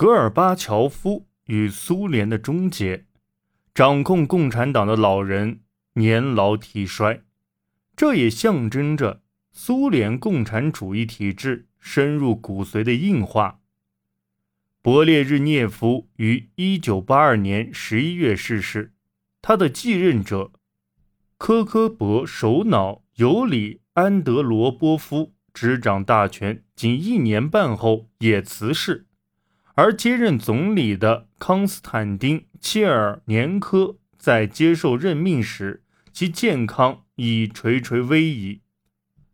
戈尔巴乔夫与苏联的终结。掌控共产党的老人年老体衰，这也象征着苏联共产主义体制深入骨髓的硬化。勃列日涅夫于一九八二年十一月逝世，他的继任者科科伯首脑尤里安德罗波夫执掌大权，仅一年半后也辞世。而接任总理的康斯坦丁·切尔年科在接受任命时，其健康已垂垂危矣。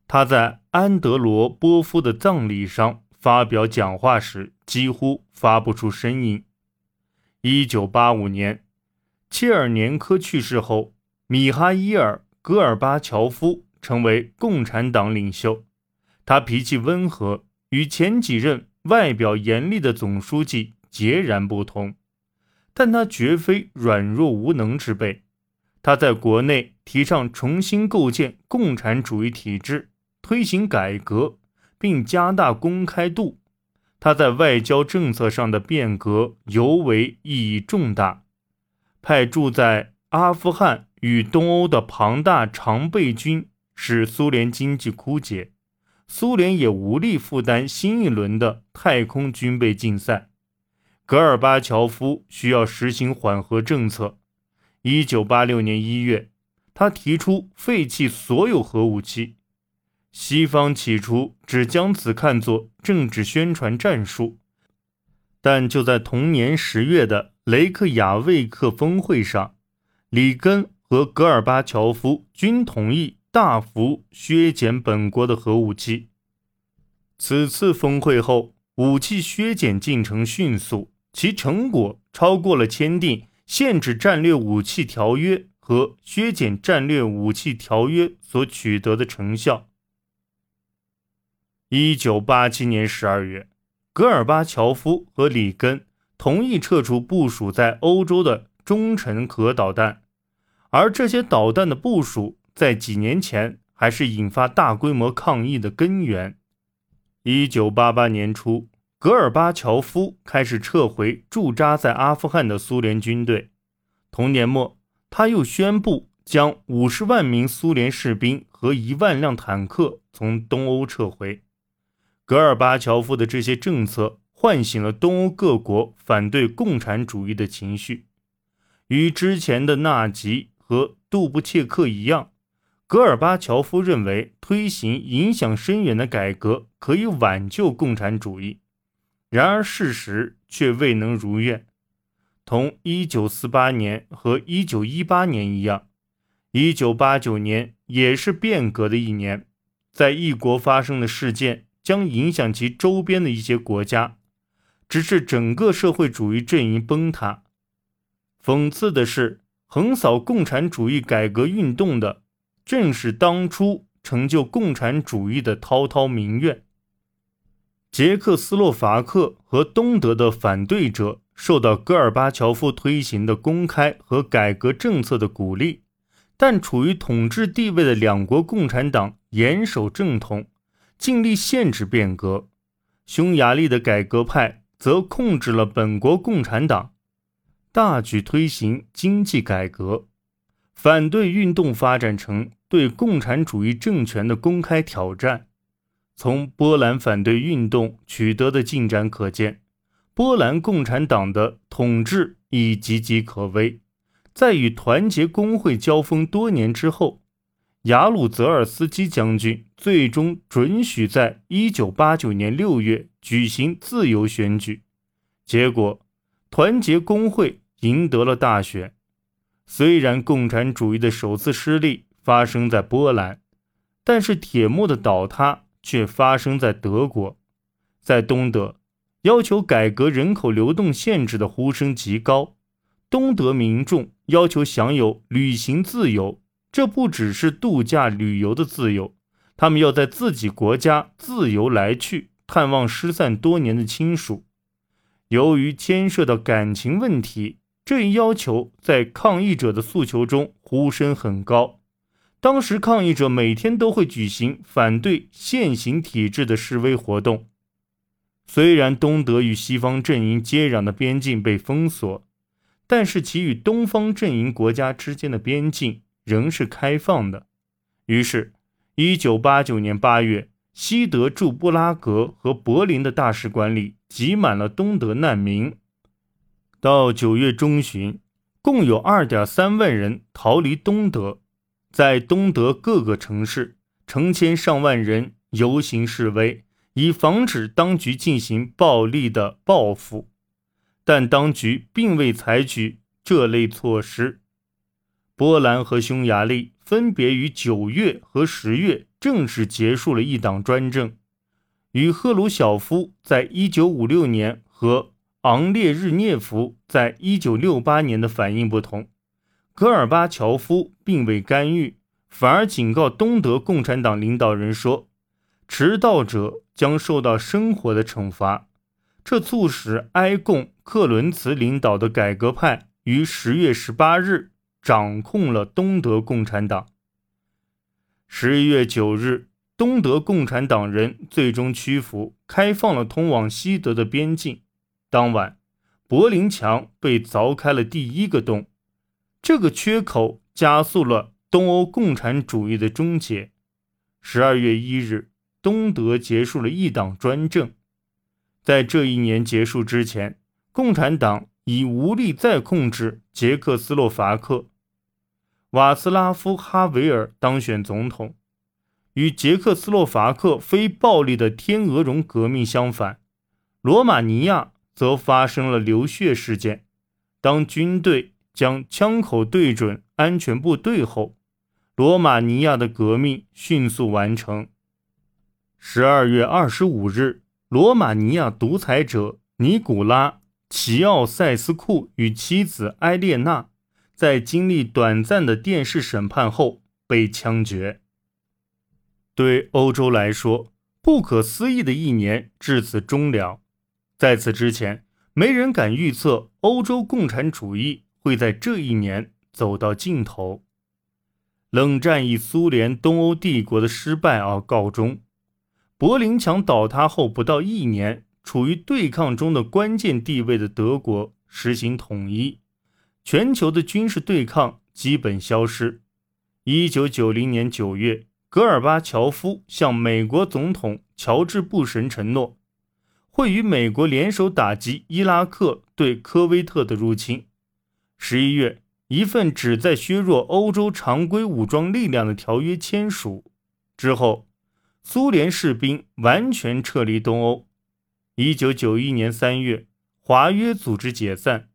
他在安德罗波夫的葬礼上发表讲话时，几乎发不出声音。一九八五年，切尔年科去世后，米哈伊尔·戈尔巴乔夫成为共产党领袖。他脾气温和，与前几任。外表严厉的总书记截然不同，但他绝非软弱无能之辈。他在国内提倡重新构建共产主义体制，推行改革，并加大公开度。他在外交政策上的变革尤为意义重大。派驻在阿富汗与东欧的庞大常备军，使苏联经济枯竭。苏联也无力负担新一轮的太空军备竞赛，戈尔巴乔夫需要实行缓和政策。一九八六年一月，他提出废弃所有核武器。西方起初只将此看作政治宣传战术，但就在同年十月的雷克雅未克峰会上，里根和戈尔巴乔夫均同意。大幅削减本国的核武器。此次峰会后，武器削减进程迅速，其成果超过了签订限制战略武器条约和削减战略武器条约所取得的成效。一九八七年十二月，戈尔巴乔夫和里根同意撤出部署在欧洲的中程核导弹，而这些导弹的部署。在几年前，还是引发大规模抗议的根源。一九八八年初，戈尔巴乔夫开始撤回驻扎在阿富汗的苏联军队。同年末，他又宣布将五十万名苏联士兵和一万辆坦克从东欧撤回。戈尔巴乔夫的这些政策唤醒了东欧各国反对共产主义的情绪。与之前的纳吉和杜布切克一样。戈尔巴乔夫认为，推行影响深远的改革可以挽救共产主义，然而事实却未能如愿。同1948年和1918年一样，1989年也是变革的一年。在一国发生的事件将影响其周边的一些国家，直至整个社会主义阵营崩塌。讽刺的是，横扫共产主义改革运动的。正是当初成就共产主义的滔滔民怨。捷克斯洛伐克和东德的反对者受到戈尔巴乔夫推行的公开和改革政策的鼓励，但处于统治地位的两国共产党严守正统，尽力限制变革；匈牙利的改革派则控制了本国共产党，大举推行经济改革。反对运动发展成对共产主义政权的公开挑战。从波兰反对运动取得的进展可见，波兰共产党的统治已岌岌可危。在与团结工会交锋多年之后，雅鲁泽尔斯基将军最终准许在1989年6月举行自由选举，结果，团结工会赢得了大选。虽然共产主义的首次失利发生在波兰，但是铁幕的倒塌却发生在德国。在东德，要求改革人口流动限制的呼声极高。东德民众要求享有旅行自由，这不只是度假旅游的自由，他们要在自己国家自由来去，探望失散多年的亲属。由于牵涉到感情问题。这一要求在抗议者的诉求中呼声很高。当时，抗议者每天都会举行反对现行体制的示威活动。虽然东德与西方阵营接壤的边境被封锁，但是其与东方阵营国家之间的边境仍是开放的。于是，一九八九年八月，西德驻布拉格和柏林的大使馆里挤满了东德难民。到九月中旬，共有二点三万人逃离东德，在东德各个城市，成千上万人游行示威。以防止当局进行暴力的报复，但当局并未采取这类措施。波兰和匈牙利分别于九月和十月正式结束了一党专政。与赫鲁晓夫在一九五六年和昂列日涅夫在一九六八年的反应不同，戈尔巴乔夫并未干预，反而警告东德共产党领导人说：“迟到者。”将受到生活的惩罚，这促使埃贡·克伦茨领导的改革派于十月十八日掌控了东德共产党。十一月九日，东德共产党人最终屈服，开放了通往西德的边境。当晚，柏林墙被凿开了第一个洞，这个缺口加速了东欧共产主义的终结。十二月一日。东德结束了一党专政，在这一年结束之前，共产党已无力再控制捷克斯洛伐克。瓦斯拉夫·哈维尔当选总统。与捷克斯洛伐克非暴力的天鹅绒革命相反，罗马尼亚则发生了流血事件。当军队将枪口对准安全部队后，罗马尼亚的革命迅速完成。十二月二十五日，罗马尼亚独裁者尼古拉·齐奥塞斯库与妻子埃列娜，在经历短暂的电视审判后被枪决。对欧洲来说，不可思议的一年至此终了。在此之前，没人敢预测欧洲共产主义会在这一年走到尽头。冷战以苏联东欧帝国的失败而告终。柏林墙倒塌后不到一年，处于对抗中的关键地位的德国实行统一，全球的军事对抗基本消失。一九九零年九月，戈尔巴乔夫向美国总统乔治·布什承诺，会与美国联手打击伊拉克对科威特的入侵。十一月，一份旨在削弱欧洲常规武装力量的条约签署之后。苏联士兵完全撤离东欧。一九九一年三月，华约组织解散，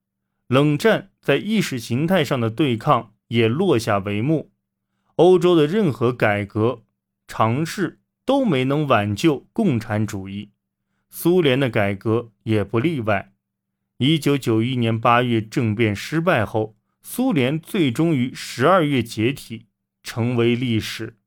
冷战在意识形态上的对抗也落下帷幕。欧洲的任何改革尝试都没能挽救共产主义，苏联的改革也不例外。一九九一年八月政变失败后，苏联最终于十二月解体，成为历史。